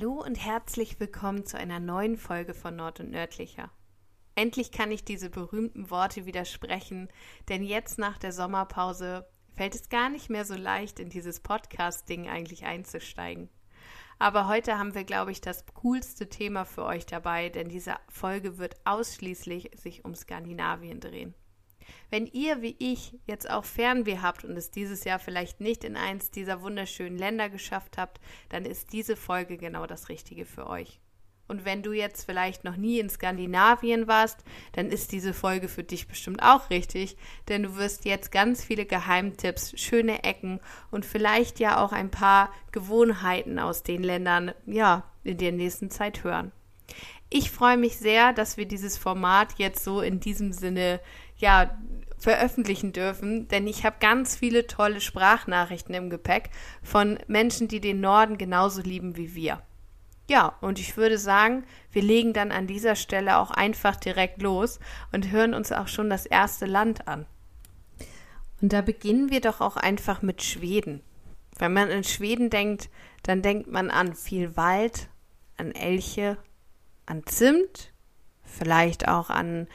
Hallo und herzlich willkommen zu einer neuen Folge von Nord und Nördlicher. Endlich kann ich diese berühmten Worte widersprechen, denn jetzt nach der Sommerpause fällt es gar nicht mehr so leicht, in dieses Podcast-Ding eigentlich einzusteigen. Aber heute haben wir, glaube ich, das coolste Thema für euch dabei, denn diese Folge wird ausschließlich sich um Skandinavien drehen. Wenn ihr wie ich jetzt auch Fernweh habt und es dieses Jahr vielleicht nicht in eins dieser wunderschönen Länder geschafft habt, dann ist diese Folge genau das Richtige für euch. Und wenn du jetzt vielleicht noch nie in Skandinavien warst, dann ist diese Folge für dich bestimmt auch richtig, denn du wirst jetzt ganz viele Geheimtipps, schöne Ecken und vielleicht ja auch ein paar Gewohnheiten aus den Ländern, ja, in der nächsten Zeit hören. Ich freue mich sehr, dass wir dieses Format jetzt so in diesem Sinne ja veröffentlichen dürfen, denn ich habe ganz viele tolle Sprachnachrichten im Gepäck von Menschen, die den Norden genauso lieben wie wir. Ja, und ich würde sagen, wir legen dann an dieser Stelle auch einfach direkt los und hören uns auch schon das erste Land an. Und da beginnen wir doch auch einfach mit Schweden. Wenn man an Schweden denkt, dann denkt man an viel Wald, an Elche, an Zimt, vielleicht auch an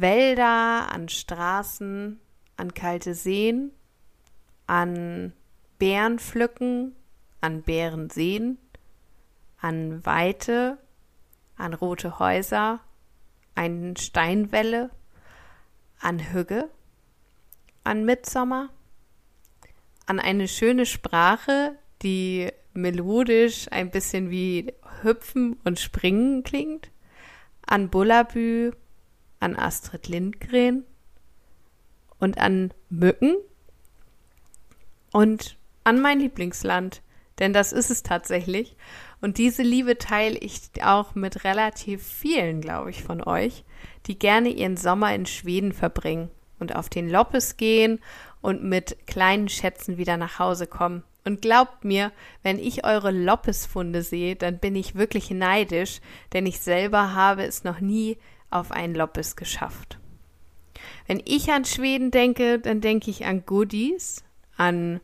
Wälder, an Straßen, an kalte Seen, an Bärenpflücken, an Bärenseen, an Weite, an rote Häuser, an Steinwälle, an Hügge, an Mitsommer, an eine schöne Sprache, die melodisch ein bisschen wie Hüpfen und Springen klingt, an Bullabü, an Astrid Lindgren und an Mücken und an mein Lieblingsland, denn das ist es tatsächlich. Und diese Liebe teile ich auch mit relativ vielen, glaube ich, von euch, die gerne ihren Sommer in Schweden verbringen und auf den Loppes gehen und mit kleinen Schätzen wieder nach Hause kommen. Und glaubt mir, wenn ich eure Loppesfunde sehe, dann bin ich wirklich neidisch, denn ich selber habe es noch nie auf ein Loppes geschafft. Wenn ich an Schweden denke, dann denke ich an Goodies, an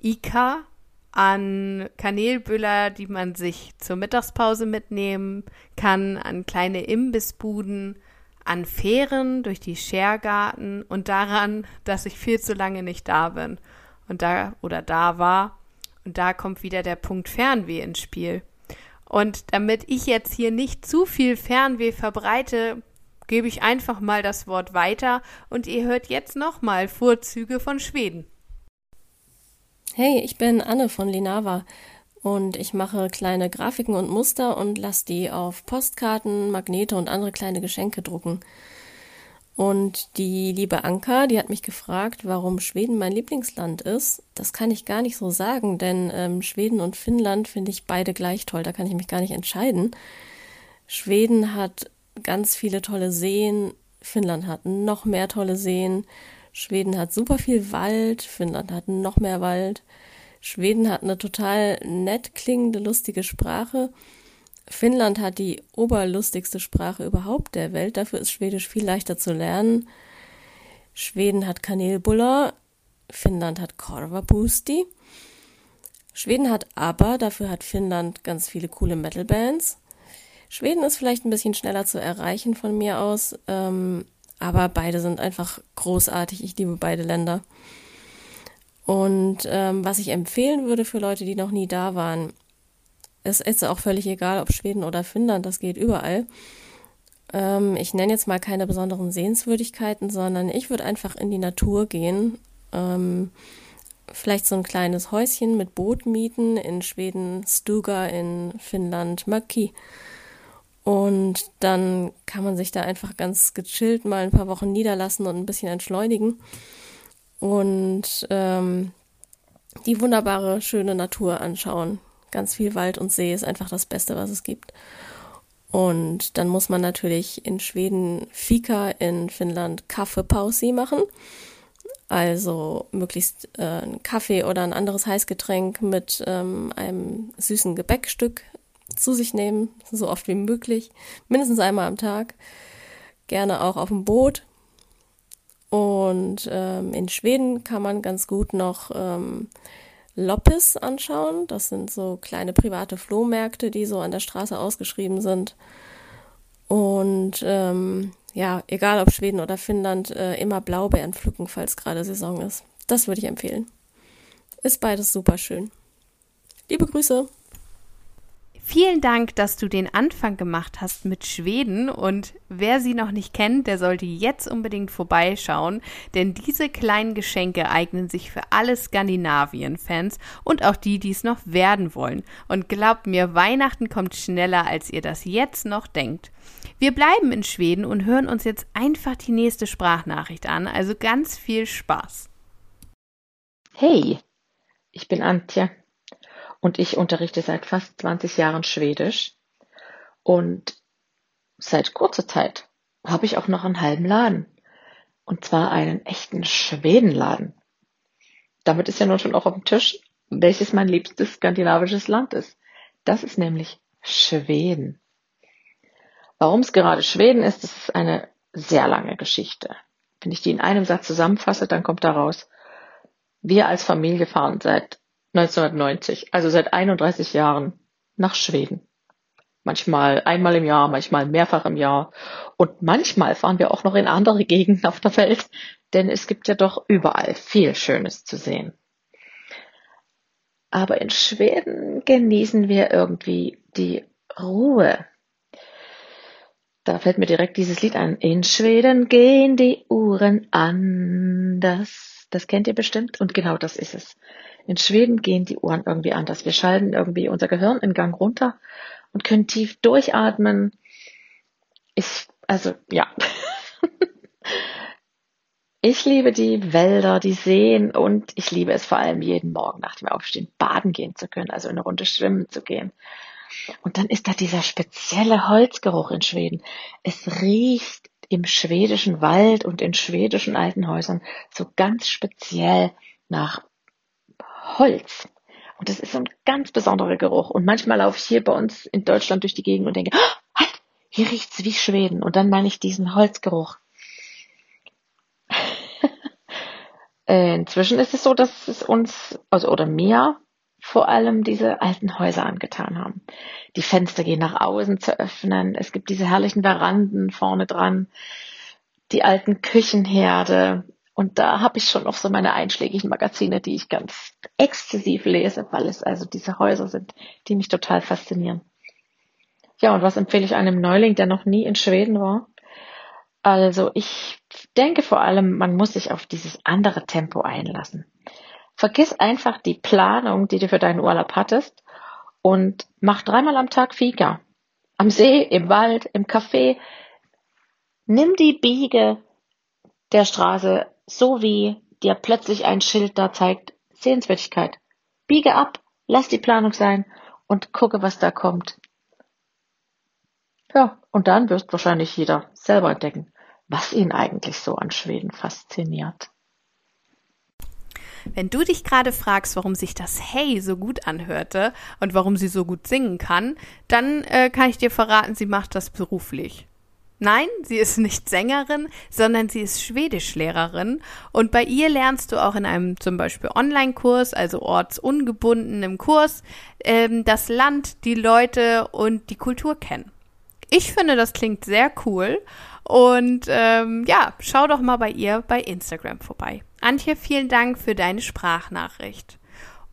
Ika, an Kanelbüller, die man sich zur Mittagspause mitnehmen kann, an kleine Imbissbuden, an Fähren durch die Schergarten und daran, dass ich viel zu lange nicht da bin und da oder da war. Und da kommt wieder der Punkt Fernweh ins Spiel. Und damit ich jetzt hier nicht zu viel Fernweh verbreite, gebe ich einfach mal das Wort weiter und ihr hört jetzt nochmal Vorzüge von Schweden. Hey, ich bin Anne von Linava und ich mache kleine Grafiken und Muster und lasse die auf Postkarten, Magnete und andere kleine Geschenke drucken. Und die liebe Anka, die hat mich gefragt, warum Schweden mein Lieblingsland ist. Das kann ich gar nicht so sagen, denn ähm, Schweden und Finnland finde ich beide gleich toll. Da kann ich mich gar nicht entscheiden. Schweden hat ganz viele tolle Seen. Finnland hat noch mehr tolle Seen. Schweden hat super viel Wald. Finnland hat noch mehr Wald. Schweden hat eine total nett klingende, lustige Sprache. Finnland hat die oberlustigste Sprache überhaupt der Welt. Dafür ist Schwedisch viel leichter zu lernen. Schweden hat Kanelbuller. Finnland hat Korvapusti. Schweden hat aber, dafür hat Finnland ganz viele coole Metal-Bands. Schweden ist vielleicht ein bisschen schneller zu erreichen von mir aus, ähm, aber beide sind einfach großartig. Ich liebe beide Länder. Und ähm, was ich empfehlen würde für Leute, die noch nie da waren, es ist auch völlig egal, ob Schweden oder Finnland, das geht überall. Ähm, ich nenne jetzt mal keine besonderen Sehenswürdigkeiten, sondern ich würde einfach in die Natur gehen. Ähm, vielleicht so ein kleines Häuschen mit Boot mieten, in Schweden Stuga, in Finnland Maki. Und dann kann man sich da einfach ganz gechillt mal ein paar Wochen niederlassen und ein bisschen entschleunigen. Und ähm, die wunderbare, schöne Natur anschauen ganz viel Wald und See ist einfach das Beste, was es gibt. Und dann muss man natürlich in Schweden Fika, in Finnland Kaffeepausi machen. Also möglichst äh, einen Kaffee oder ein anderes Heißgetränk mit ähm, einem süßen Gebäckstück zu sich nehmen, so oft wie möglich, mindestens einmal am Tag. Gerne auch auf dem Boot. Und ähm, in Schweden kann man ganz gut noch ähm, Loppis anschauen. Das sind so kleine private Flohmärkte, die so an der Straße ausgeschrieben sind. Und ähm, ja, egal ob Schweden oder Finnland, äh, immer Blaubeeren pflücken, falls gerade Saison ist. Das würde ich empfehlen. Ist beides super schön. Liebe Grüße! Vielen Dank, dass du den Anfang gemacht hast mit Schweden und wer sie noch nicht kennt, der sollte jetzt unbedingt vorbeischauen, denn diese kleinen Geschenke eignen sich für alle Skandinavien-Fans und auch die, die es noch werden wollen. Und glaubt mir, Weihnachten kommt schneller, als ihr das jetzt noch denkt. Wir bleiben in Schweden und hören uns jetzt einfach die nächste Sprachnachricht an, also ganz viel Spaß. Hey, ich bin Antje und ich unterrichte seit fast 20 Jahren Schwedisch. Und seit kurzer Zeit habe ich auch noch einen halben Laden. Und zwar einen echten Schwedenladen. Damit ist ja nun schon auch auf dem Tisch, welches mein liebstes skandinavisches Land ist. Das ist nämlich Schweden. Warum es gerade Schweden ist, das ist eine sehr lange Geschichte. Wenn ich die in einem Satz zusammenfasse, dann kommt daraus, wir als Familie fahren seit 1990, also seit 31 Jahren, nach Schweden. Manchmal einmal im Jahr, manchmal mehrfach im Jahr. Und manchmal fahren wir auch noch in andere Gegenden auf der Welt, denn es gibt ja doch überall viel Schönes zu sehen. Aber in Schweden genießen wir irgendwie die Ruhe. Da fällt mir direkt dieses Lied ein. In Schweden gehen die Uhren anders. Das kennt ihr bestimmt. Und genau das ist es. In Schweden gehen die Uhren irgendwie anders. Wir schalten irgendwie unser Gehirn in Gang runter und können tief durchatmen. Ich, also, ja. ich liebe die Wälder, die Seen und ich liebe es vor allem jeden Morgen nach dem Aufstehen baden gehen zu können, also eine Runde schwimmen zu gehen. Und dann ist da dieser spezielle Holzgeruch in Schweden. Es riecht im schwedischen Wald und in schwedischen alten Häusern so ganz speziell nach Holz. Und das ist so ein ganz besonderer Geruch. Und manchmal laufe ich hier bei uns in Deutschland durch die Gegend und denke, oh, halt, hier riecht's wie Schweden. Und dann meine ich diesen Holzgeruch. Äh, inzwischen ist es so, dass es uns, also oder mir, vor allem diese alten Häuser angetan haben. Die Fenster gehen nach außen zu öffnen. Es gibt diese herrlichen Veranden vorne dran. Die alten Küchenherde. Und da habe ich schon noch so meine einschlägigen Magazine, die ich ganz exzessiv lese, weil es also diese Häuser sind, die mich total faszinieren. Ja, und was empfehle ich einem Neuling, der noch nie in Schweden war? Also ich denke vor allem, man muss sich auf dieses andere Tempo einlassen. Vergiss einfach die Planung, die du für deinen Urlaub hattest und mach dreimal am Tag Fika. Am See, im Wald, im Café. Nimm die Biege der Straße so wie dir plötzlich ein Schild da zeigt, Sehenswürdigkeit. Biege ab, lass die Planung sein und gucke, was da kommt. Ja, und dann wirst wahrscheinlich jeder selber entdecken, was ihn eigentlich so an Schweden fasziniert. Wenn du dich gerade fragst, warum sich das Hey so gut anhörte und warum sie so gut singen kann, dann äh, kann ich dir verraten, sie macht das beruflich. Nein, sie ist nicht Sängerin, sondern sie ist Schwedischlehrerin und bei ihr lernst du auch in einem zum Beispiel Online-Kurs, also ortsungebundenem Kurs, ähm, das Land, die Leute und die Kultur kennen. Ich finde, das klingt sehr cool und ähm, ja, schau doch mal bei ihr bei Instagram vorbei. Antje, vielen Dank für deine Sprachnachricht.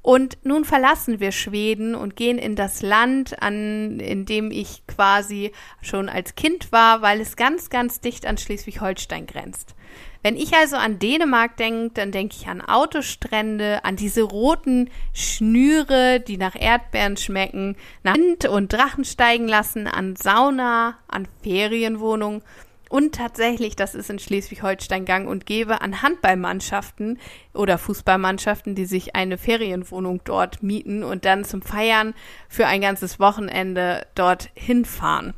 Und nun verlassen wir Schweden und gehen in das Land, an, in dem ich quasi schon als Kind war, weil es ganz, ganz dicht an Schleswig-Holstein grenzt. Wenn ich also an Dänemark denke, dann denke ich an Autostrände, an diese roten Schnüre, die nach Erdbeeren schmecken, nach Wind und Drachen steigen lassen, an Sauna, an Ferienwohnungen und tatsächlich, das ist in Schleswig-Holstein gang und gäbe, an Handballmannschaften oder Fußballmannschaften, die sich eine Ferienwohnung dort mieten und dann zum Feiern für ein ganzes Wochenende dort hinfahren.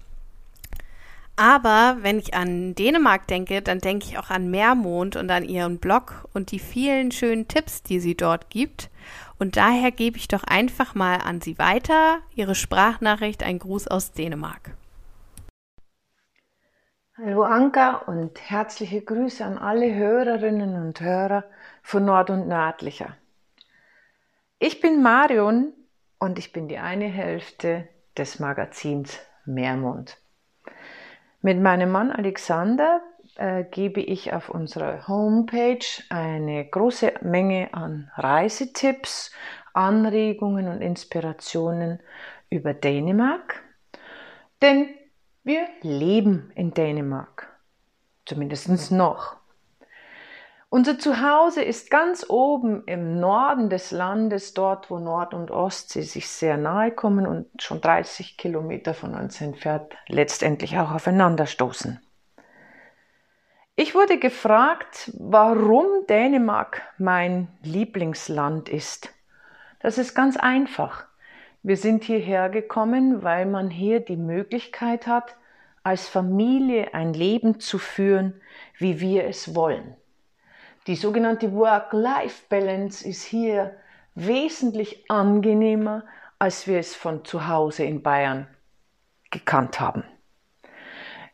Aber wenn ich an Dänemark denke, dann denke ich auch an Meermond und an ihren Blog und die vielen schönen Tipps, die sie dort gibt. Und daher gebe ich doch einfach mal an sie weiter, ihre Sprachnachricht, ein Gruß aus Dänemark. Hallo Anka und herzliche Grüße an alle Hörerinnen und Hörer von Nord und Nördlicher. Ich bin Marion und ich bin die eine Hälfte des Magazins Meermond. Mit meinem Mann Alexander äh, gebe ich auf unserer Homepage eine große Menge an Reisetipps, Anregungen und Inspirationen über Dänemark. Denn wir leben in Dänemark. Zumindest noch. Unser Zuhause ist ganz oben im Norden des Landes, dort wo Nord- und Ostsee sich sehr nahe kommen und schon 30 Kilometer von uns entfernt letztendlich auch aufeinanderstoßen. Ich wurde gefragt, warum Dänemark mein Lieblingsland ist. Das ist ganz einfach. Wir sind hierher gekommen, weil man hier die Möglichkeit hat, als Familie ein Leben zu führen, wie wir es wollen. Die sogenannte Work-Life-Balance ist hier wesentlich angenehmer, als wir es von zu Hause in Bayern gekannt haben.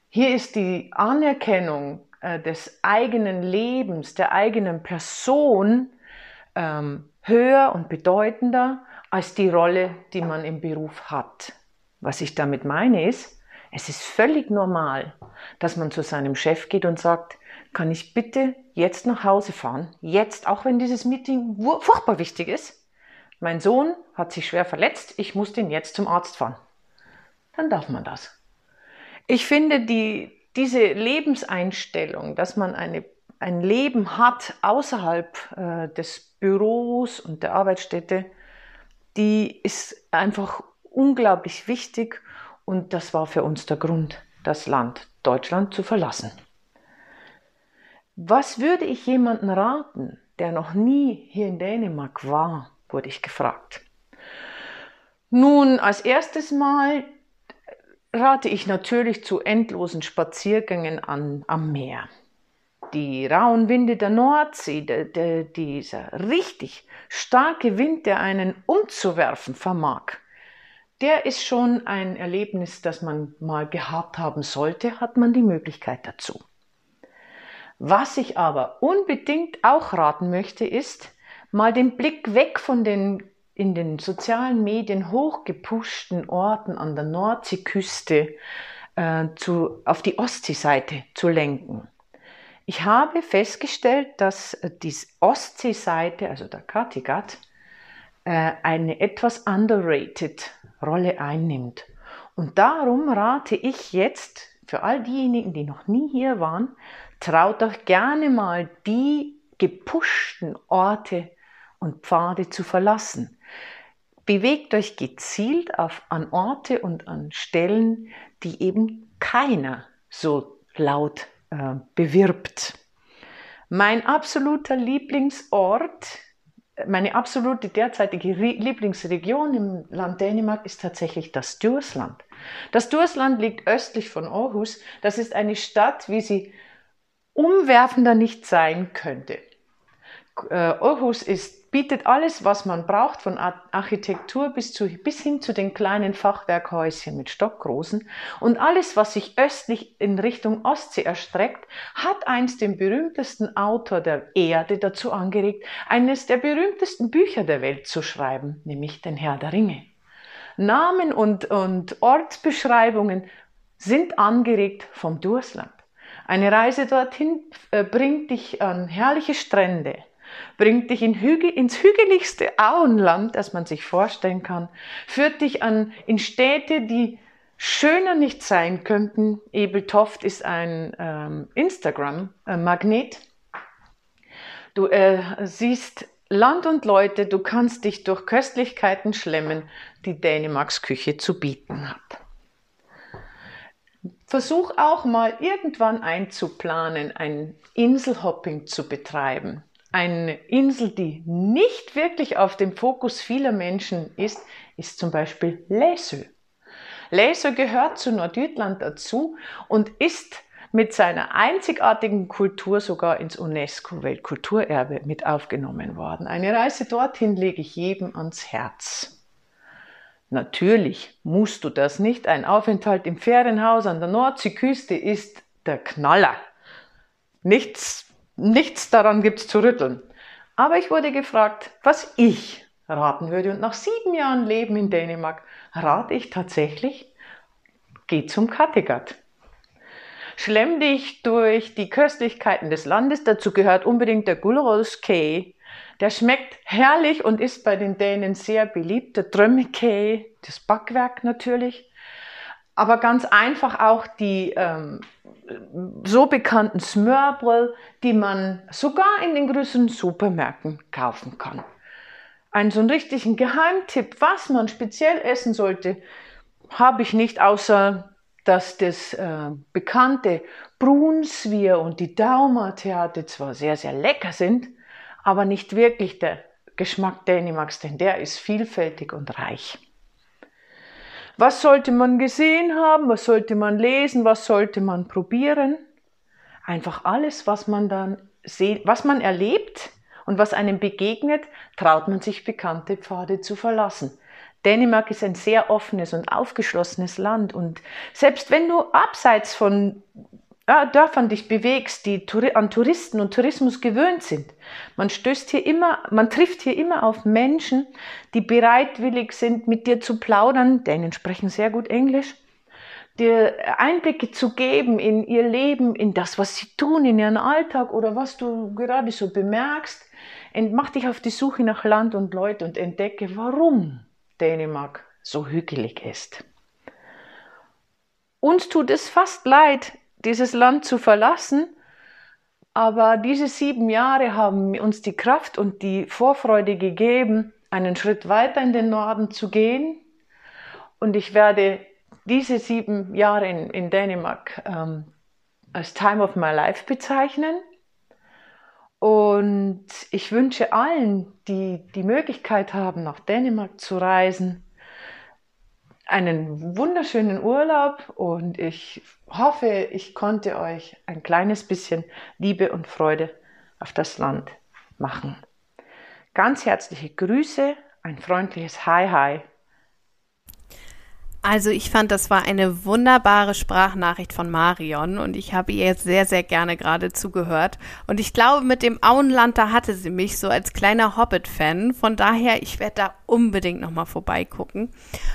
Hier ist die Anerkennung äh, des eigenen Lebens, der eigenen Person ähm, höher und bedeutender als die Rolle, die man im Beruf hat. Was ich damit meine ist, es ist völlig normal, dass man zu seinem Chef geht und sagt, kann ich bitte jetzt nach Hause fahren? Jetzt, auch wenn dieses Meeting furchtbar wichtig ist. Mein Sohn hat sich schwer verletzt, ich muss den jetzt zum Arzt fahren. Dann darf man das. Ich finde die, diese Lebenseinstellung, dass man eine, ein Leben hat außerhalb äh, des Büros und der Arbeitsstätte, die ist einfach unglaublich wichtig und das war für uns der Grund, das Land Deutschland zu verlassen. Was würde ich jemandem raten, der noch nie hier in Dänemark war, wurde ich gefragt. Nun, als erstes Mal rate ich natürlich zu endlosen Spaziergängen an, am Meer. Die rauen Winde der Nordsee, der, der, dieser richtig starke Wind, der einen umzuwerfen vermag, der ist schon ein Erlebnis, das man mal gehabt haben sollte, hat man die Möglichkeit dazu. Was ich aber unbedingt auch raten möchte, ist, mal den Blick weg von den in den sozialen Medien hochgepushten Orten an der Nordseeküste äh, zu, auf die Ostseeseite zu lenken. Ich habe festgestellt, dass die Ostseeseite, also der Kattegat, äh, eine etwas underrated Rolle einnimmt. Und darum rate ich jetzt für all diejenigen, die noch nie hier waren, Traut euch gerne mal die gepushten Orte und Pfade zu verlassen. Bewegt euch gezielt auf, an Orte und an Stellen, die eben keiner so laut äh, bewirbt. Mein absoluter Lieblingsort, meine absolute derzeitige Lieblingsregion im Land Dänemark ist tatsächlich das Dursland. Das Dursland liegt östlich von Aarhus. Das ist eine Stadt, wie sie umwerfender nicht sein könnte. Äh, Aarhus ist, bietet alles, was man braucht, von Architektur bis, zu, bis hin zu den kleinen Fachwerkhäuschen mit Stockgroßen. Und alles, was sich östlich in Richtung Ostsee erstreckt, hat einst den berühmtesten Autor der Erde dazu angeregt, eines der berühmtesten Bücher der Welt zu schreiben, nämlich den Herr der Ringe. Namen und, und Ortsbeschreibungen sind angeregt vom Dursland. Eine Reise dorthin äh, bringt dich an herrliche Strände, bringt dich in Hügel, ins hügeligste Auenland, das man sich vorstellen kann, führt dich an, in Städte, die schöner nicht sein könnten. Ebeltoft ist ein ähm, Instagram-Magnet. Du äh, siehst Land und Leute, du kannst dich durch Köstlichkeiten schlemmen, die Dänemarks Küche zu bieten hat. Versuch auch mal irgendwann einzuplanen, ein Inselhopping zu betreiben. Eine Insel, die nicht wirklich auf dem Fokus vieler Menschen ist, ist zum Beispiel Läsö. Läsö gehört zu Nordjütland dazu und ist mit seiner einzigartigen Kultur sogar ins UNESCO-Weltkulturerbe mit aufgenommen worden. Eine Reise dorthin lege ich jedem ans Herz. Natürlich musst du das nicht. Ein Aufenthalt im Ferienhaus an der Nordseeküste ist der Knaller. Nichts, nichts daran gibt's zu rütteln. Aber ich wurde gefragt, was ich raten würde. Und nach sieben Jahren Leben in Dänemark rate ich tatsächlich, geh zum Kattegat. Schlemm dich durch die Köstlichkeiten des Landes. Dazu gehört unbedingt der Gulroskee. Der schmeckt herrlich und ist bei den Dänen sehr beliebt. Der Drömmekee, das Backwerk natürlich. Aber ganz einfach auch die ähm, so bekannten Smørbrød, die man sogar in den größeren Supermärkten kaufen kann. Ein so einen richtigen Geheimtipp, was man speziell essen sollte, habe ich nicht, außer dass das äh, bekannte Brunsvier und die Daumertheater zwar sehr, sehr lecker sind, aber nicht wirklich der Geschmack Dänemarks, denn der ist vielfältig und reich. Was sollte man gesehen haben? Was sollte man lesen? Was sollte man probieren? Einfach alles, was man dann sieht, was man erlebt und was einem begegnet, traut man sich bekannte Pfade zu verlassen. Dänemark ist ein sehr offenes und aufgeschlossenes Land und selbst wenn du abseits von ja, Dörfern dich bewegst, die an Touristen und Tourismus gewöhnt sind. Man stößt hier immer, man trifft hier immer auf Menschen, die bereitwillig sind, mit dir zu plaudern, denen sprechen sehr gut Englisch, dir Einblicke zu geben in ihr Leben, in das, was sie tun, in ihren Alltag oder was du gerade so bemerkst. Mach dich auf die Suche nach Land und Leute und entdecke, warum Dänemark so hügelig ist. Uns tut es fast leid, dieses Land zu verlassen. Aber diese sieben Jahre haben uns die Kraft und die Vorfreude gegeben, einen Schritt weiter in den Norden zu gehen. Und ich werde diese sieben Jahre in, in Dänemark ähm, als Time of My Life bezeichnen. Und ich wünsche allen, die die Möglichkeit haben, nach Dänemark zu reisen, einen wunderschönen Urlaub und ich hoffe, ich konnte euch ein kleines bisschen Liebe und Freude auf das Land machen. Ganz herzliche Grüße, ein freundliches Hi Hi also ich fand, das war eine wunderbare Sprachnachricht von Marion und ich habe ihr jetzt sehr, sehr gerne gerade zugehört. Und ich glaube, mit dem Auenland, da hatte sie mich so als kleiner Hobbit-Fan. Von daher, ich werde da unbedingt nochmal vorbeigucken.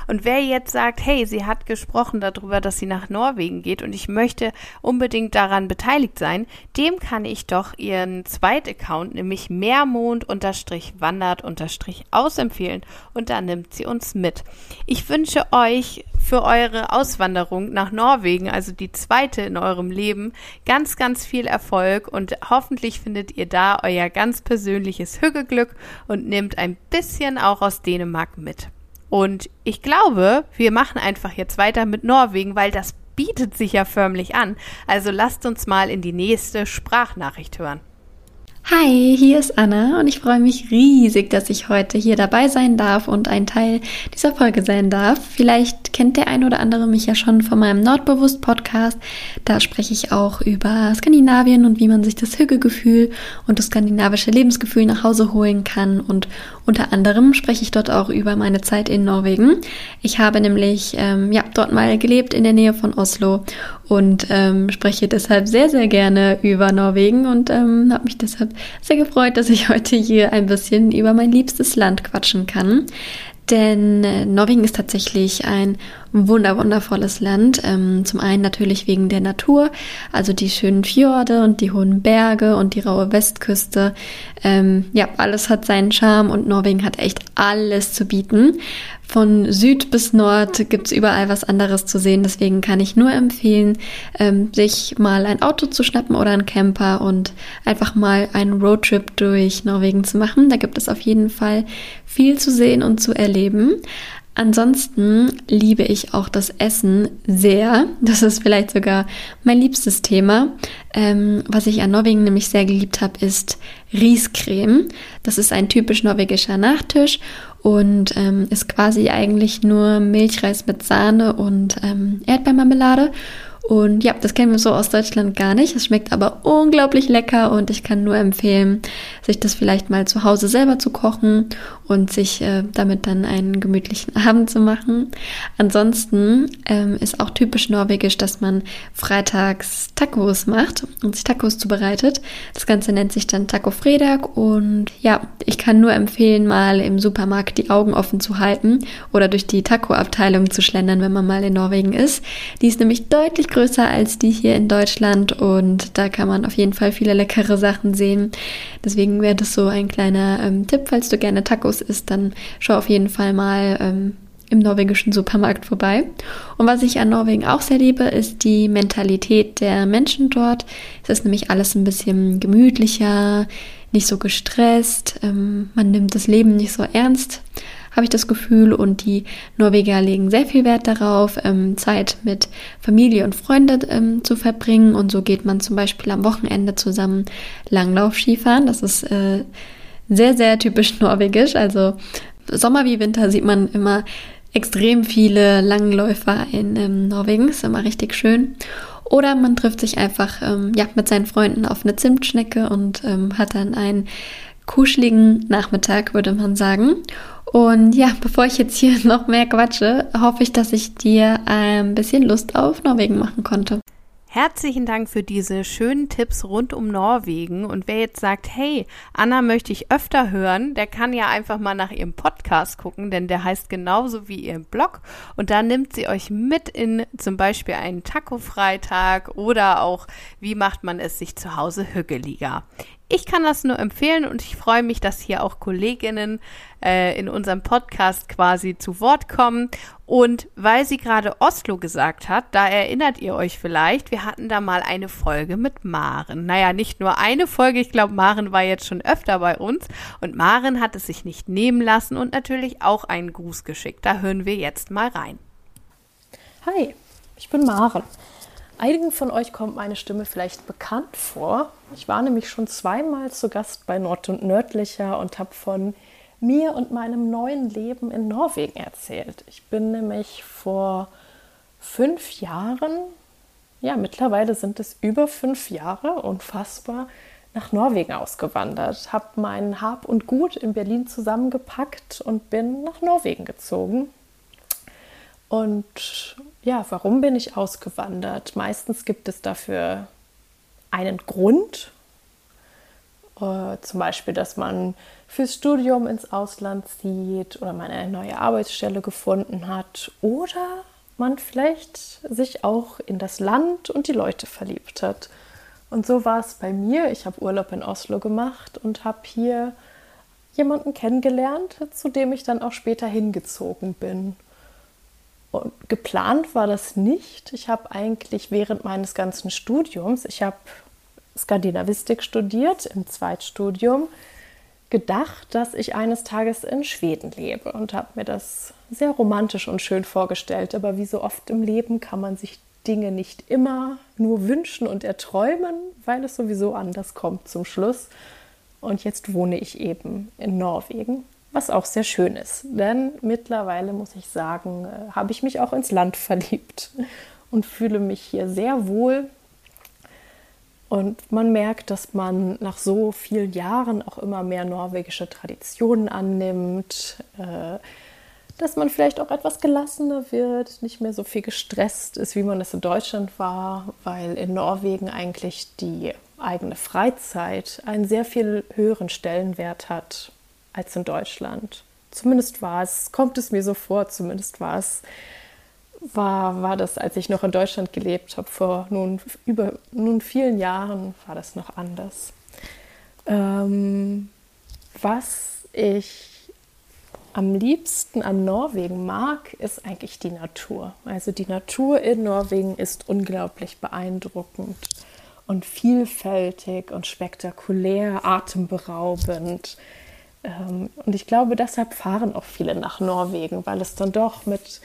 Und wer jetzt sagt, hey, sie hat gesprochen darüber, dass sie nach Norwegen geht und ich möchte unbedingt daran beteiligt sein, dem kann ich doch ihren Zweit-Account, nämlich Meermond-wandert-ausempfehlen und da nimmt sie uns mit. Ich wünsche euch für eure Auswanderung nach Norwegen, also die zweite in eurem Leben, ganz, ganz viel Erfolg und hoffentlich findet ihr da euer ganz persönliches Hügelglück und nehmt ein bisschen auch aus Dänemark mit. Und ich glaube, wir machen einfach jetzt weiter mit Norwegen, weil das bietet sich ja förmlich an. Also lasst uns mal in die nächste Sprachnachricht hören. Hi, hier ist Anna und ich freue mich riesig, dass ich heute hier dabei sein darf und ein Teil dieser Folge sein darf. Vielleicht kennt der ein oder andere mich ja schon von meinem Nordbewusst Podcast. Da spreche ich auch über Skandinavien und wie man sich das Hügelgefühl und das skandinavische Lebensgefühl nach Hause holen kann und unter anderem spreche ich dort auch über meine Zeit in Norwegen. Ich habe nämlich ähm, ja dort mal gelebt in der Nähe von Oslo und ähm, spreche deshalb sehr, sehr gerne über Norwegen und ähm, habe mich deshalb sehr gefreut, dass ich heute hier ein bisschen über mein liebstes Land quatschen kann. Denn äh, Norwegen ist tatsächlich ein wunder wundervolles Land. Ähm, zum einen natürlich wegen der Natur, also die schönen Fjorde und die hohen Berge und die raue Westküste. Ähm, ja, alles hat seinen Charme und Norwegen hat echt alles zu bieten. Von Süd bis Nord gibt's überall was anderes zu sehen. Deswegen kann ich nur empfehlen, ähm, sich mal ein Auto zu schnappen oder ein Camper und einfach mal einen Roadtrip durch Norwegen zu machen. Da gibt es auf jeden Fall viel zu sehen und zu erleben. Ansonsten liebe ich auch das Essen sehr. Das ist vielleicht sogar mein liebstes Thema. Ähm, was ich an Norwegen nämlich sehr geliebt habe, ist Riescreme. Das ist ein typisch norwegischer Nachtisch und ähm, ist quasi eigentlich nur Milchreis mit Sahne und ähm, Erdbeermarmelade. Und ja, das kennen wir so aus Deutschland gar nicht. Es schmeckt aber unglaublich lecker und ich kann nur empfehlen, sich das vielleicht mal zu Hause selber zu kochen und sich äh, damit dann einen gemütlichen Abend zu machen. Ansonsten ähm, ist auch typisch norwegisch, dass man freitags Tacos macht und sich Tacos zubereitet. Das Ganze nennt sich dann Taco Fredag und ja, ich kann nur empfehlen, mal im Supermarkt die Augen offen zu halten oder durch die Taco-Abteilung zu schlendern, wenn man mal in Norwegen ist. Die ist nämlich deutlich größer als die hier in Deutschland und da kann man auf jeden Fall viele leckere Sachen sehen. Deswegen wäre das so ein kleiner ähm, Tipp, falls du gerne Tacos isst, dann schau auf jeden Fall mal ähm, im norwegischen Supermarkt vorbei. Und was ich an Norwegen auch sehr liebe, ist die Mentalität der Menschen dort. Es ist nämlich alles ein bisschen gemütlicher, nicht so gestresst, ähm, man nimmt das Leben nicht so ernst habe ich das Gefühl. Und die Norweger legen sehr viel Wert darauf, ähm, Zeit mit Familie und Freunde ähm, zu verbringen. Und so geht man zum Beispiel am Wochenende zusammen Langlauf-Skifahren. Das ist äh, sehr, sehr typisch norwegisch. Also Sommer wie Winter sieht man immer extrem viele Langläufer in ähm, Norwegen. Ist immer richtig schön. Oder man trifft sich einfach ähm, ja, mit seinen Freunden auf eine Zimtschnecke und ähm, hat dann einen kuscheligen Nachmittag, würde man sagen. Und ja, bevor ich jetzt hier noch mehr quatsche, hoffe ich, dass ich dir ein bisschen Lust auf Norwegen machen konnte. Herzlichen Dank für diese schönen Tipps rund um Norwegen. Und wer jetzt sagt, hey, Anna möchte ich öfter hören, der kann ja einfach mal nach ihrem Podcast gucken, denn der heißt genauso wie ihr Blog. Und da nimmt sie euch mit in zum Beispiel einen Taco-Freitag oder auch, wie macht man es sich zu Hause hügeliger. Ich kann das nur empfehlen und ich freue mich, dass hier auch Kolleginnen äh, in unserem Podcast quasi zu Wort kommen. Und weil sie gerade Oslo gesagt hat, da erinnert ihr euch vielleicht, wir hatten da mal eine Folge mit Maren. Naja, nicht nur eine Folge, ich glaube, Maren war jetzt schon öfter bei uns. Und Maren hat es sich nicht nehmen lassen und natürlich auch einen Gruß geschickt. Da hören wir jetzt mal rein. Hi, ich bin Maren. Einigen von euch kommt meine Stimme vielleicht bekannt vor. Ich war nämlich schon zweimal zu Gast bei Nord und Nördlicher und habe von mir und meinem neuen Leben in Norwegen erzählt. Ich bin nämlich vor fünf Jahren, ja, mittlerweile sind es über fünf Jahre, unfassbar, nach Norwegen ausgewandert, habe mein Hab und Gut in Berlin zusammengepackt und bin nach Norwegen gezogen. Und ja, warum bin ich ausgewandert? Meistens gibt es dafür einen Grund. Äh, zum Beispiel, dass man fürs Studium ins Ausland zieht oder man eine neue Arbeitsstelle gefunden hat oder man vielleicht sich auch in das Land und die Leute verliebt hat. Und so war es bei mir. Ich habe Urlaub in Oslo gemacht und habe hier jemanden kennengelernt, zu dem ich dann auch später hingezogen bin. Und geplant war das nicht. Ich habe eigentlich während meines ganzen Studiums, ich habe Skandinavistik studiert im Zweitstudium, gedacht, dass ich eines Tages in Schweden lebe und habe mir das sehr romantisch und schön vorgestellt. Aber wie so oft im Leben kann man sich Dinge nicht immer nur wünschen und erträumen, weil es sowieso anders kommt zum Schluss. Und jetzt wohne ich eben in Norwegen was auch sehr schön ist. Denn mittlerweile muss ich sagen, äh, habe ich mich auch ins Land verliebt und fühle mich hier sehr wohl. Und man merkt, dass man nach so vielen Jahren auch immer mehr norwegische Traditionen annimmt, äh, dass man vielleicht auch etwas gelassener wird, nicht mehr so viel gestresst ist, wie man es in Deutschland war, weil in Norwegen eigentlich die eigene Freizeit einen sehr viel höheren Stellenwert hat als in Deutschland. Zumindest war es, kommt es mir so vor, zumindest war es, war, war das, als ich noch in Deutschland gelebt habe, vor nun über nun vielen Jahren, war das noch anders. Ähm, was ich am liebsten an Norwegen mag, ist eigentlich die Natur. Also die Natur in Norwegen ist unglaublich beeindruckend und vielfältig und spektakulär, atemberaubend. Ähm, und ich glaube, deshalb fahren auch viele nach Norwegen, weil es dann doch mit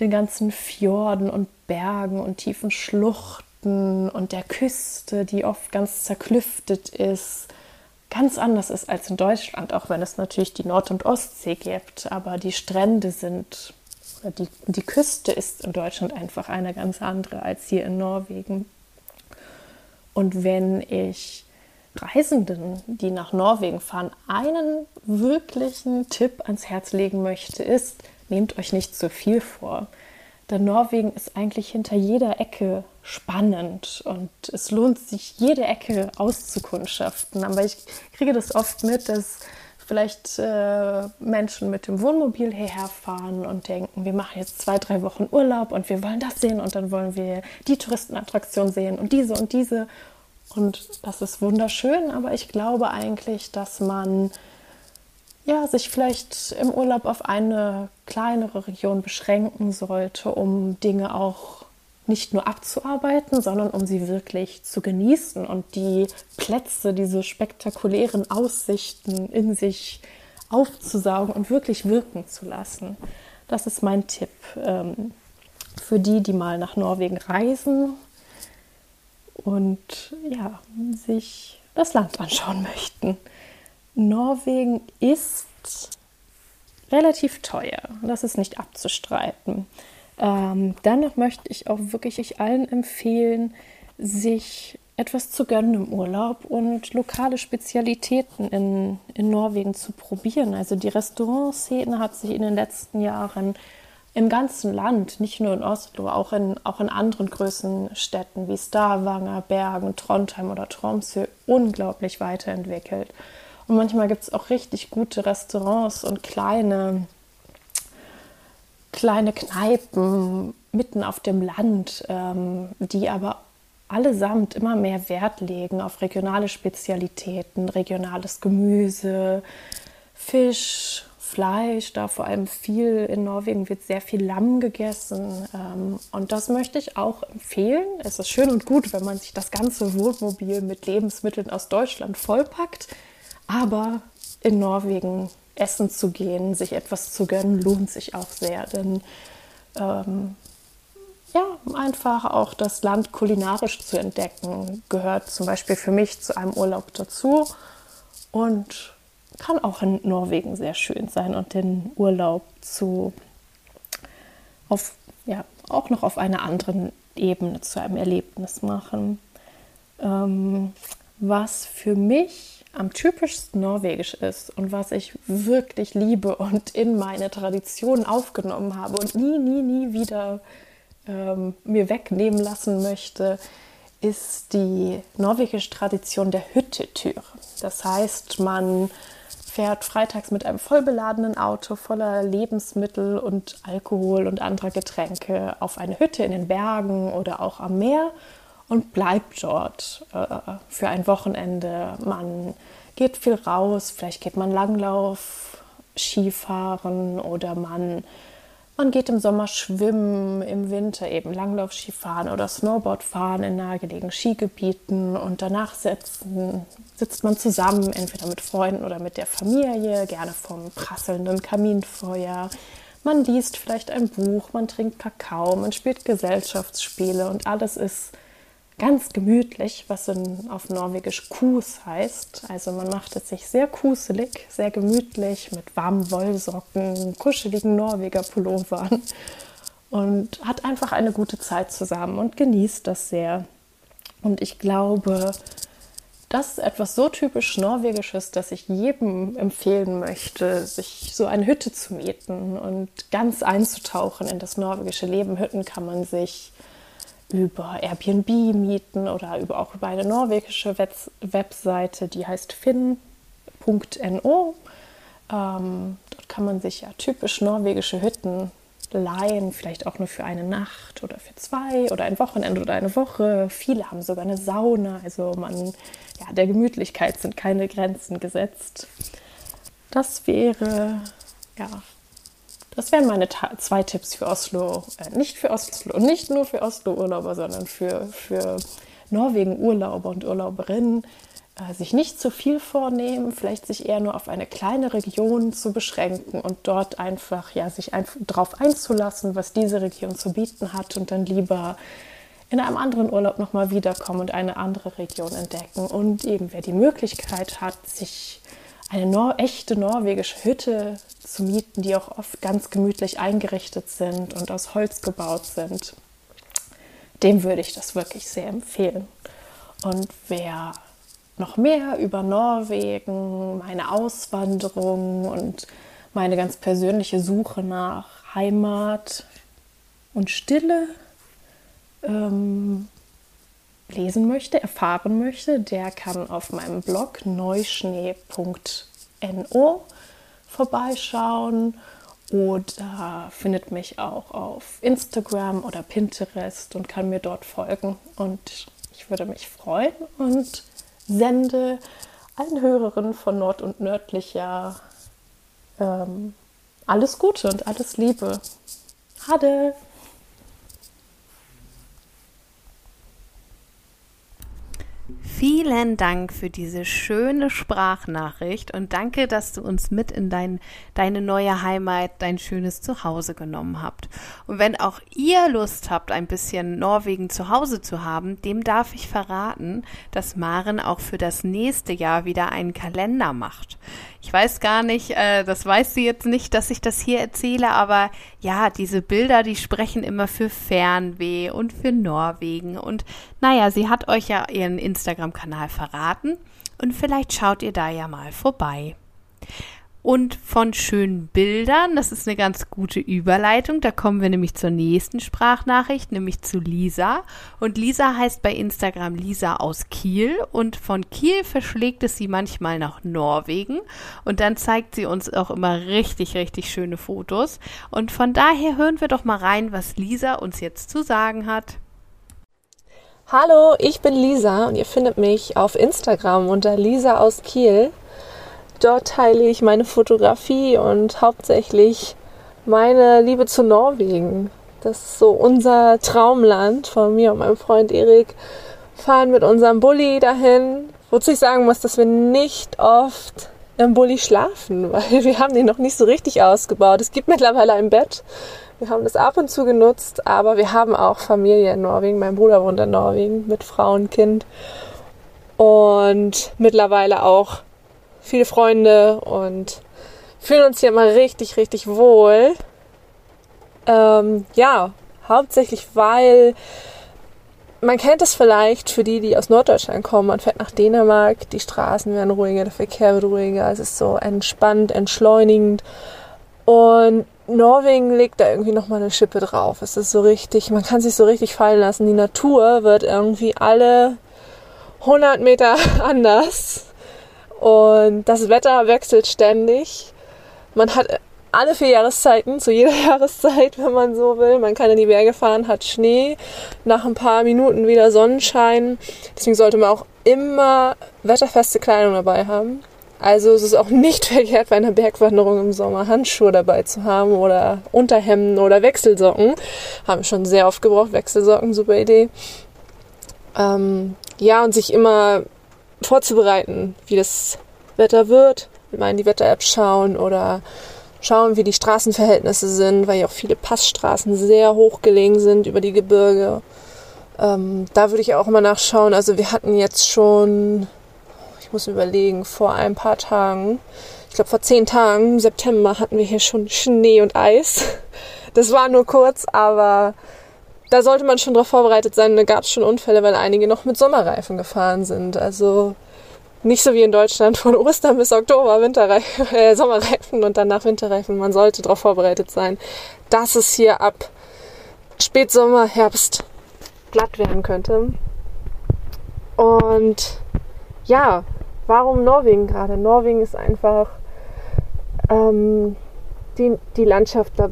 den ganzen Fjorden und Bergen und tiefen Schluchten und der Küste, die oft ganz zerklüftet ist, ganz anders ist als in Deutschland, auch wenn es natürlich die Nord- und Ostsee gibt. Aber die Strände sind die, die Küste ist in Deutschland einfach eine ganz andere als hier in Norwegen. Und wenn ich Reisenden, die nach Norwegen fahren, einen wirklichen Tipp ans Herz legen möchte, ist, nehmt euch nicht zu viel vor. Denn Norwegen ist eigentlich hinter jeder Ecke spannend und es lohnt sich, jede Ecke auszukundschaften. Aber ich kriege das oft mit, dass vielleicht äh, Menschen mit dem Wohnmobil hierher fahren und denken, wir machen jetzt zwei, drei Wochen Urlaub und wir wollen das sehen und dann wollen wir die Touristenattraktion sehen und diese und diese. Und das ist wunderschön, aber ich glaube eigentlich, dass man ja, sich vielleicht im Urlaub auf eine kleinere Region beschränken sollte, um Dinge auch nicht nur abzuarbeiten, sondern um sie wirklich zu genießen und die Plätze, diese spektakulären Aussichten in sich aufzusaugen und wirklich wirken zu lassen. Das ist mein Tipp ähm, für die, die mal nach Norwegen reisen und ja, sich das Land anschauen möchten. Norwegen ist relativ teuer. Das ist nicht abzustreiten. Ähm, dennoch möchte ich auch wirklich allen empfehlen, sich etwas zu gönnen im Urlaub und lokale Spezialitäten in, in Norwegen zu probieren. Also die Restaurantszene hat sich in den letzten Jahren im ganzen Land, nicht nur in Oslo, auch in, auch in anderen größeren Städten wie Stavanger, Bergen, Trondheim oder Tromsø unglaublich weiterentwickelt. Und manchmal gibt es auch richtig gute Restaurants und kleine, kleine Kneipen mitten auf dem Land, ähm, die aber allesamt immer mehr Wert legen auf regionale Spezialitäten, regionales Gemüse, Fisch, Fleisch, da vor allem viel in Norwegen wird sehr viel Lamm gegessen. Ähm, und das möchte ich auch empfehlen. Es ist schön und gut, wenn man sich das ganze Wohnmobil mit Lebensmitteln aus Deutschland vollpackt. Aber in Norwegen essen zu gehen, sich etwas zu gönnen, lohnt sich auch sehr. Denn ähm, ja, einfach auch das Land kulinarisch zu entdecken, gehört zum Beispiel für mich zu einem Urlaub dazu und kann auch in Norwegen sehr schön sein und den Urlaub zu auf, ja, auch noch auf einer anderen Ebene zu einem Erlebnis machen. Ähm, was für mich am typischsten norwegisch ist und was ich wirklich liebe und in meine Tradition aufgenommen habe und nie, nie, nie wieder ähm, mir wegnehmen lassen möchte, ist die norwegische Tradition der Hüttetüre. Das heißt, man fährt freitags mit einem vollbeladenen Auto voller Lebensmittel und Alkohol und anderer Getränke auf eine Hütte in den Bergen oder auch am Meer und bleibt dort äh, für ein Wochenende. Man geht viel raus, vielleicht geht man Langlauf, Skifahren oder man, man geht im Sommer schwimmen, im Winter eben Langlauf, Skifahren oder Snowboard fahren in nahegelegenen Skigebieten und danach sitzen, sitzt man zusammen, entweder mit Freunden oder mit der Familie, gerne vom prasselnden Kaminfeuer. Man liest vielleicht ein Buch, man trinkt Kakao, man spielt Gesellschaftsspiele und alles ist ganz gemütlich, was in, auf Norwegisch Kus heißt. Also man macht es sich sehr kuselig, sehr gemütlich mit warmen Wollsocken, kuscheligen Norweger Pullovern und hat einfach eine gute Zeit zusammen und genießt das sehr. Und ich glaube, das ist etwas so typisch Norwegisches, dass ich jedem empfehlen möchte, sich so eine Hütte zu mieten und ganz einzutauchen in das norwegische Leben. Hütten kann man sich über Airbnb mieten oder über, auch über eine norwegische Web Webseite, die heißt fin.no. Ähm, dort kann man sich ja typisch norwegische Hütten leihen, vielleicht auch nur für eine Nacht oder für zwei oder ein Wochenende oder eine Woche. Viele haben sogar eine Sauna, also man, ja, der Gemütlichkeit sind keine Grenzen gesetzt. Das wäre ja das wären meine Ta zwei Tipps für Oslo. Äh, nicht für Oslo, nicht nur für Oslo-Urlauber, sondern für, für Norwegen-Urlauber und Urlauberinnen. Äh, sich nicht zu viel vornehmen, vielleicht sich eher nur auf eine kleine Region zu beschränken und dort einfach ja, sich einfach darauf einzulassen, was diese Region zu bieten hat und dann lieber in einem anderen Urlaub nochmal wiederkommen und eine andere Region entdecken. Und eben wer die Möglichkeit hat, sich eine Nor echte norwegische Hütte zu mieten, die auch oft ganz gemütlich eingerichtet sind und aus Holz gebaut sind. Dem würde ich das wirklich sehr empfehlen. Und wer noch mehr über Norwegen, meine Auswanderung und meine ganz persönliche Suche nach Heimat und Stille ähm, lesen möchte, erfahren möchte, der kann auf meinem Blog neuschnee.no vorbeischauen oder findet mich auch auf Instagram oder Pinterest und kann mir dort folgen. Und ich würde mich freuen und sende allen Hörerinnen von Nord und Nördlicher ähm, alles Gute und alles Liebe. Hade! Vielen Dank für diese schöne Sprachnachricht und danke, dass du uns mit in dein, deine neue Heimat, dein schönes Zuhause genommen habt. Und wenn auch ihr Lust habt, ein bisschen Norwegen zu Hause zu haben, dem darf ich verraten, dass Maren auch für das nächste Jahr wieder einen Kalender macht. Ich weiß gar nicht, äh, das weiß sie jetzt nicht, dass ich das hier erzähle, aber ja, diese Bilder, die sprechen immer für Fernweh und für Norwegen. Und naja, sie hat euch ja ihren Instagram-Kanal verraten und vielleicht schaut ihr da ja mal vorbei und von schönen Bildern. Das ist eine ganz gute Überleitung. Da kommen wir nämlich zur nächsten Sprachnachricht, nämlich zu Lisa. Und Lisa heißt bei Instagram Lisa aus Kiel und von Kiel verschlägt es sie manchmal nach Norwegen und dann zeigt sie uns auch immer richtig, richtig schöne Fotos. Und von daher hören wir doch mal rein, was Lisa uns jetzt zu sagen hat. Hallo, ich bin Lisa und ihr findet mich auf Instagram unter Lisa aus Kiel. Dort teile ich meine Fotografie und hauptsächlich meine Liebe zu Norwegen. Das ist so unser Traumland von mir und meinem Freund Erik. Fahren mit unserem Bulli dahin. Wozu ich sagen muss, dass wir nicht oft im Bulli schlafen, weil wir haben den noch nicht so richtig ausgebaut. Es gibt mittlerweile ein Bett. Wir haben das ab und zu genutzt, aber wir haben auch Familie in Norwegen. Mein Bruder wohnt in Norwegen mit Frau und Kind. Und mittlerweile auch viele Freunde und fühlen uns hier immer richtig, richtig wohl. Ähm, ja, hauptsächlich, weil man kennt es vielleicht für die, die aus Norddeutschland kommen. Man fährt nach Dänemark, die Straßen werden ruhiger, der Verkehr wird ruhiger, es ist so entspannt, entschleunigend. Und Norwegen legt da irgendwie nochmal eine Schippe drauf. Es ist so richtig, man kann sich so richtig fallen lassen. Die Natur wird irgendwie alle 100 Meter anders. Und das Wetter wechselt ständig. Man hat alle vier Jahreszeiten, zu jeder Jahreszeit, wenn man so will. Man kann in die Berge fahren, hat Schnee, nach ein paar Minuten wieder Sonnenschein. Deswegen sollte man auch immer wetterfeste Kleidung dabei haben. Also es ist auch nicht verkehrt, bei einer Bergwanderung im Sommer Handschuhe dabei zu haben oder Unterhemden oder Wechselsocken. Haben wir schon sehr oft gebraucht, Wechselsocken, super Idee. Ähm, ja, und sich immer vorzubereiten, wie das Wetter wird, mal in die Wetter-App schauen oder schauen, wie die Straßenverhältnisse sind, weil ja auch viele Passstraßen sehr hoch gelegen sind über die Gebirge. Ähm, da würde ich auch mal nachschauen. Also wir hatten jetzt schon, ich muss überlegen, vor ein paar Tagen, ich glaube vor zehn Tagen, im September hatten wir hier schon Schnee und Eis. Das war nur kurz, aber da sollte man schon darauf vorbereitet sein. Da gab es schon Unfälle, weil einige noch mit Sommerreifen gefahren sind. Also nicht so wie in Deutschland von Ostern bis Oktober Winterreifen, äh, Sommerreifen und danach Winterreifen. Man sollte darauf vorbereitet sein, dass es hier ab Spätsommer, Herbst glatt werden könnte. Und ja, warum Norwegen gerade? Norwegen ist einfach ähm, die, die Landschaft, da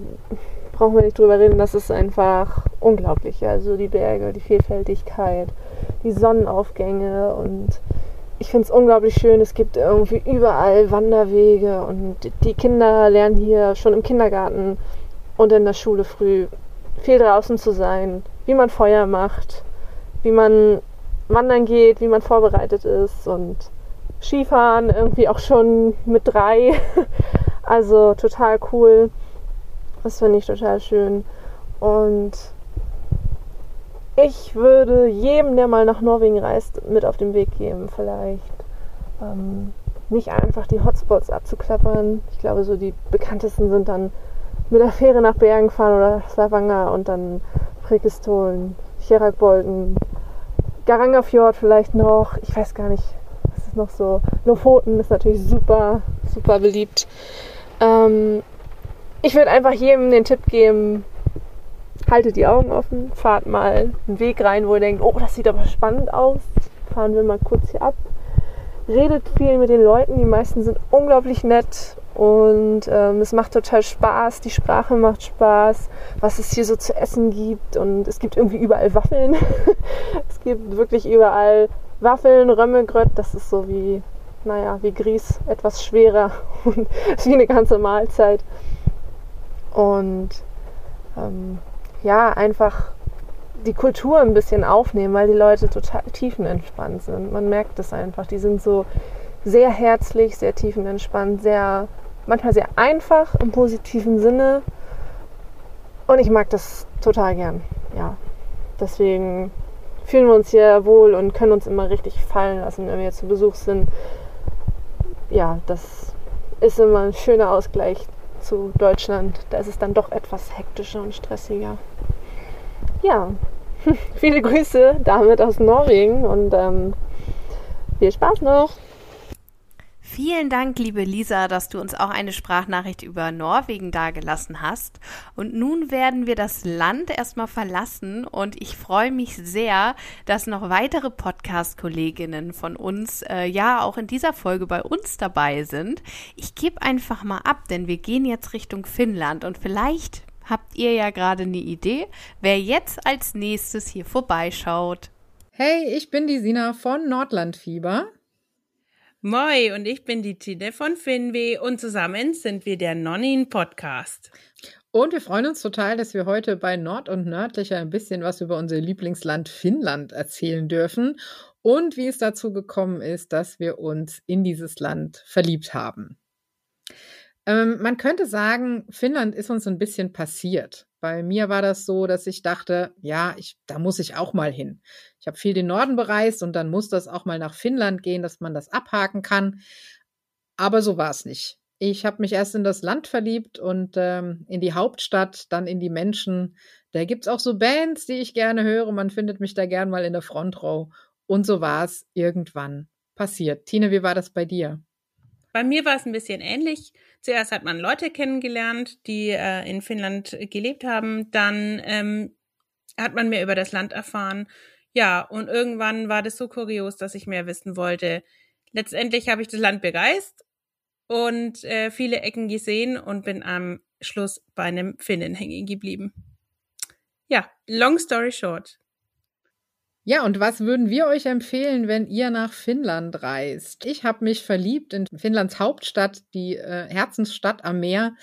brauchen wir nicht drüber reden, das ist einfach unglaublich. Also die Berge, die Vielfältigkeit, die Sonnenaufgänge und ich finde es unglaublich schön. Es gibt irgendwie überall Wanderwege und die Kinder lernen hier schon im Kindergarten und in der Schule früh viel draußen zu sein, wie man Feuer macht, wie man wandern geht, wie man vorbereitet ist und Skifahren irgendwie auch schon mit drei. Also total cool. Das finde ich total schön. Und ich würde jedem, der mal nach Norwegen reist, mit auf den Weg geben, vielleicht ähm, nicht einfach die Hotspots abzuklappern. Ich glaube, so die bekanntesten sind dann mit der Fähre nach Bergen fahren oder Stavanger und dann Prekestolen, Cherakbolden, Garanga Fjord vielleicht noch. Ich weiß gar nicht, was ist noch so. Lofoten ist natürlich super, super beliebt. Ähm, ich würde einfach jedem den Tipp geben, haltet die Augen offen, fahrt mal einen Weg rein, wo ihr denkt, oh, das sieht aber spannend aus. Fahren wir mal kurz hier ab. Redet viel mit den Leuten, die meisten sind unglaublich nett und ähm, es macht total Spaß, die Sprache macht Spaß, was es hier so zu essen gibt und es gibt irgendwie überall Waffeln. es gibt wirklich überall Waffeln, Römmelgrött, das ist so wie, naja, wie Grieß, etwas schwerer und wie eine ganze Mahlzeit. Und ähm, ja, einfach die Kultur ein bisschen aufnehmen, weil die Leute total tiefenentspannt sind. Man merkt es einfach. Die sind so sehr herzlich, sehr tiefenentspannt, sehr, manchmal sehr einfach im positiven Sinne. Und ich mag das total gern. Ja. Deswegen fühlen wir uns hier wohl und können uns immer richtig fallen lassen, wenn wir zu Besuch sind. Ja, das ist immer ein schöner Ausgleich zu Deutschland. Da ist es dann doch etwas hektischer und stressiger. Ja, viele Grüße damit aus Norwegen und ähm, viel Spaß noch. Vielen Dank, liebe Lisa, dass du uns auch eine Sprachnachricht über Norwegen dargelassen hast. Und nun werden wir das Land erstmal verlassen und ich freue mich sehr, dass noch weitere Podcast-Kolleginnen von uns äh, ja auch in dieser Folge bei uns dabei sind. Ich gebe einfach mal ab, denn wir gehen jetzt Richtung Finnland und vielleicht habt ihr ja gerade eine Idee, wer jetzt als nächstes hier vorbeischaut. Hey, ich bin die Sina von Nordlandfieber. Moi, und ich bin die Tine von Finweh und zusammen sind wir der Nonnin Podcast. Und wir freuen uns total, dass wir heute bei Nord und Nördlicher ein bisschen was über unser Lieblingsland Finnland erzählen dürfen und wie es dazu gekommen ist, dass wir uns in dieses Land verliebt haben. Ähm, man könnte sagen, Finnland ist uns ein bisschen passiert. Bei mir war das so, dass ich dachte, ja, ich, da muss ich auch mal hin. Ich habe viel den Norden bereist und dann muss das auch mal nach Finnland gehen, dass man das abhaken kann. Aber so war es nicht. Ich habe mich erst in das Land verliebt und ähm, in die Hauptstadt, dann in die Menschen. Da gibt's auch so Bands, die ich gerne höre. Man findet mich da gern mal in der Frontrow. Und so war es irgendwann passiert. Tine, wie war das bei dir? Bei mir war es ein bisschen ähnlich. Zuerst hat man Leute kennengelernt, die äh, in Finnland gelebt haben. Dann ähm, hat man mehr über das Land erfahren. Ja, und irgendwann war das so kurios, dass ich mehr wissen wollte. Letztendlich habe ich das Land begeist und äh, viele Ecken gesehen und bin am Schluss bei einem Finnen hängen geblieben. Ja, long story short. Ja, und was würden wir euch empfehlen, wenn ihr nach Finnland reist? Ich habe mich verliebt in Finnlands Hauptstadt, die äh, Herzensstadt am Meer.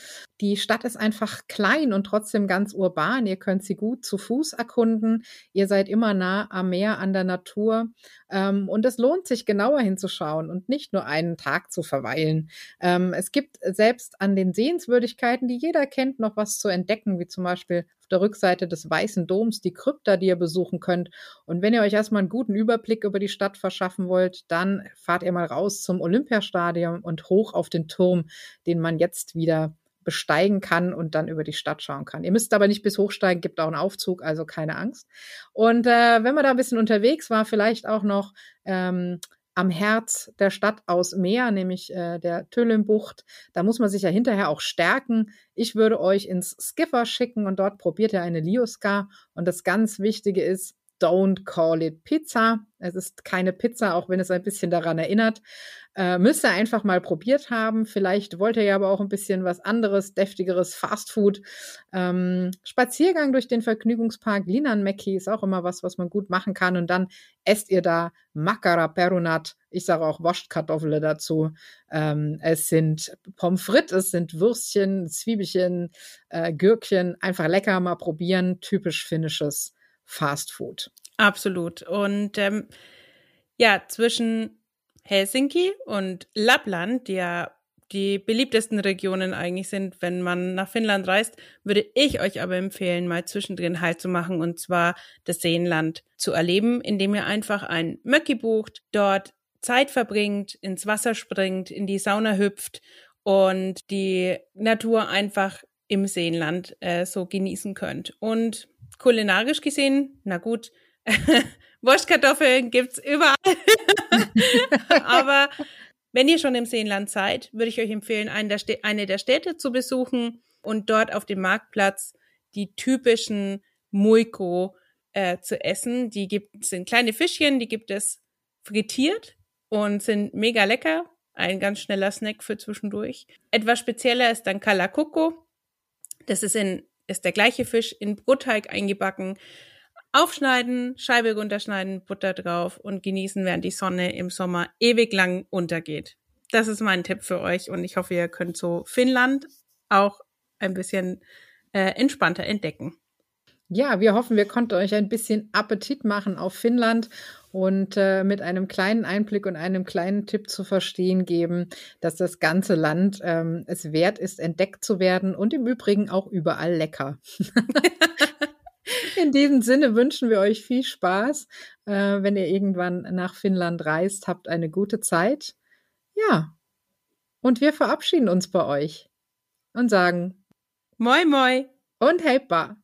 Die Stadt ist einfach klein und trotzdem ganz urban. Ihr könnt sie gut zu Fuß erkunden. Ihr seid immer nah am Meer, an der Natur. Ähm, und es lohnt sich genauer hinzuschauen und nicht nur einen Tag zu verweilen. Ähm, es gibt selbst an den Sehenswürdigkeiten, die jeder kennt, noch was zu entdecken, wie zum Beispiel der Rückseite des Weißen Doms die Krypta, die ihr besuchen könnt. Und wenn ihr euch erstmal einen guten Überblick über die Stadt verschaffen wollt, dann fahrt ihr mal raus zum Olympiastadion und hoch auf den Turm, den man jetzt wieder besteigen kann und dann über die Stadt schauen kann. Ihr müsst aber nicht bis hochsteigen, gibt auch einen Aufzug, also keine Angst. Und äh, wenn man da ein bisschen unterwegs war, vielleicht auch noch ähm, am Herz der Stadt aus Meer, nämlich äh, der Tüllenbucht. Da muss man sich ja hinterher auch stärken. Ich würde euch ins Skiffer schicken und dort probiert ihr eine Lioska. Und das ganz Wichtige ist, don't call it Pizza. Es ist keine Pizza, auch wenn es ein bisschen daran erinnert. Äh, müsst ihr einfach mal probiert haben. Vielleicht wollt ihr ja aber auch ein bisschen was anderes, deftigeres Fastfood. Ähm, Spaziergang durch den Vergnügungspark Linanmäki ist auch immer was, was man gut machen kann. Und dann esst ihr da Makara Perunat. Ich sage auch Wurstkartoffel dazu. Ähm, es sind Pommes frites, es sind Würstchen, Zwiebelchen, äh, Gürkchen. Einfach lecker mal probieren. Typisch finnisches Fastfood. Absolut. Und ähm, ja, zwischen Helsinki und Lappland, die ja die beliebtesten Regionen eigentlich sind, wenn man nach Finnland reist, würde ich euch aber empfehlen, mal zwischendrin Halt zu machen und zwar das Seenland zu erleben, indem ihr einfach ein Möcki bucht, dort Zeit verbringt, ins Wasser springt, in die Sauna hüpft und die Natur einfach im Seenland äh, so genießen könnt. Und kulinarisch gesehen, na gut, Wurstkartoffeln gibt's überall. Aber wenn ihr schon im Seenland seid, würde ich euch empfehlen, eine der, Städte zu besuchen und dort auf dem Marktplatz die typischen Muiko äh, zu essen. Die gibt, sind kleine Fischchen, die gibt es frittiert und sind mega lecker. Ein ganz schneller Snack für zwischendurch. Etwas spezieller ist dann Kalakoko. Das ist in, ist der gleiche Fisch in Brotteig eingebacken. Aufschneiden, Scheibe runterschneiden, Butter drauf und genießen, während die Sonne im Sommer ewig lang untergeht. Das ist mein Tipp für euch und ich hoffe, ihr könnt so Finnland auch ein bisschen äh, entspannter entdecken. Ja, wir hoffen, wir konnten euch ein bisschen Appetit machen auf Finnland und äh, mit einem kleinen Einblick und einem kleinen Tipp zu verstehen geben, dass das ganze Land ähm, es wert ist, entdeckt zu werden und im Übrigen auch überall lecker. In diesem Sinne wünschen wir euch viel Spaß, äh, wenn ihr irgendwann nach Finnland reist. Habt eine gute Zeit. Ja. Und wir verabschieden uns bei euch und sagen Moi Moi und Helpbar.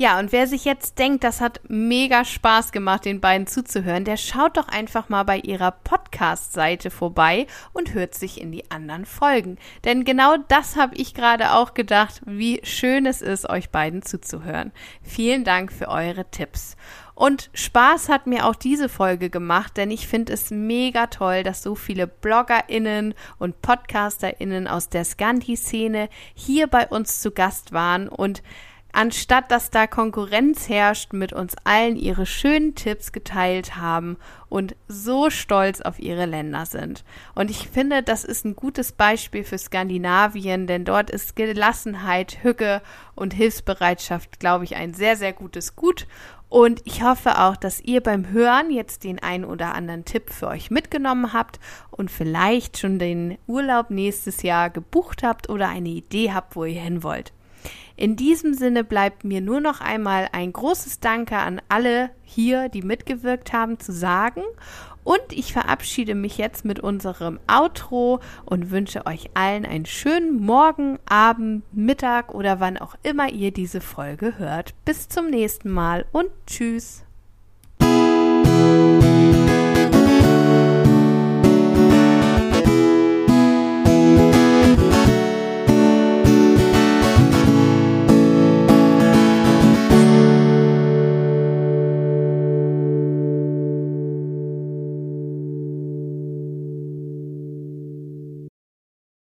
Ja, und wer sich jetzt denkt, das hat mega Spaß gemacht, den beiden zuzuhören, der schaut doch einfach mal bei ihrer Podcast-Seite vorbei und hört sich in die anderen Folgen. Denn genau das habe ich gerade auch gedacht, wie schön es ist, euch beiden zuzuhören. Vielen Dank für eure Tipps. Und Spaß hat mir auch diese Folge gemacht, denn ich finde es mega toll, dass so viele BloggerInnen und PodcasterInnen aus der Scandi-Szene hier bei uns zu Gast waren und anstatt dass da Konkurrenz herrscht, mit uns allen ihre schönen Tipps geteilt haben und so stolz auf ihre Länder sind. Und ich finde, das ist ein gutes Beispiel für Skandinavien, denn dort ist Gelassenheit, Hücke und Hilfsbereitschaft, glaube ich, ein sehr, sehr gutes Gut. Und ich hoffe auch, dass ihr beim Hören jetzt den einen oder anderen Tipp für euch mitgenommen habt und vielleicht schon den Urlaub nächstes Jahr gebucht habt oder eine Idee habt, wo ihr hin wollt. In diesem Sinne bleibt mir nur noch einmal ein großes Danke an alle hier, die mitgewirkt haben, zu sagen. Und ich verabschiede mich jetzt mit unserem Outro und wünsche euch allen einen schönen Morgen, Abend, Mittag oder wann auch immer ihr diese Folge hört. Bis zum nächsten Mal und tschüss.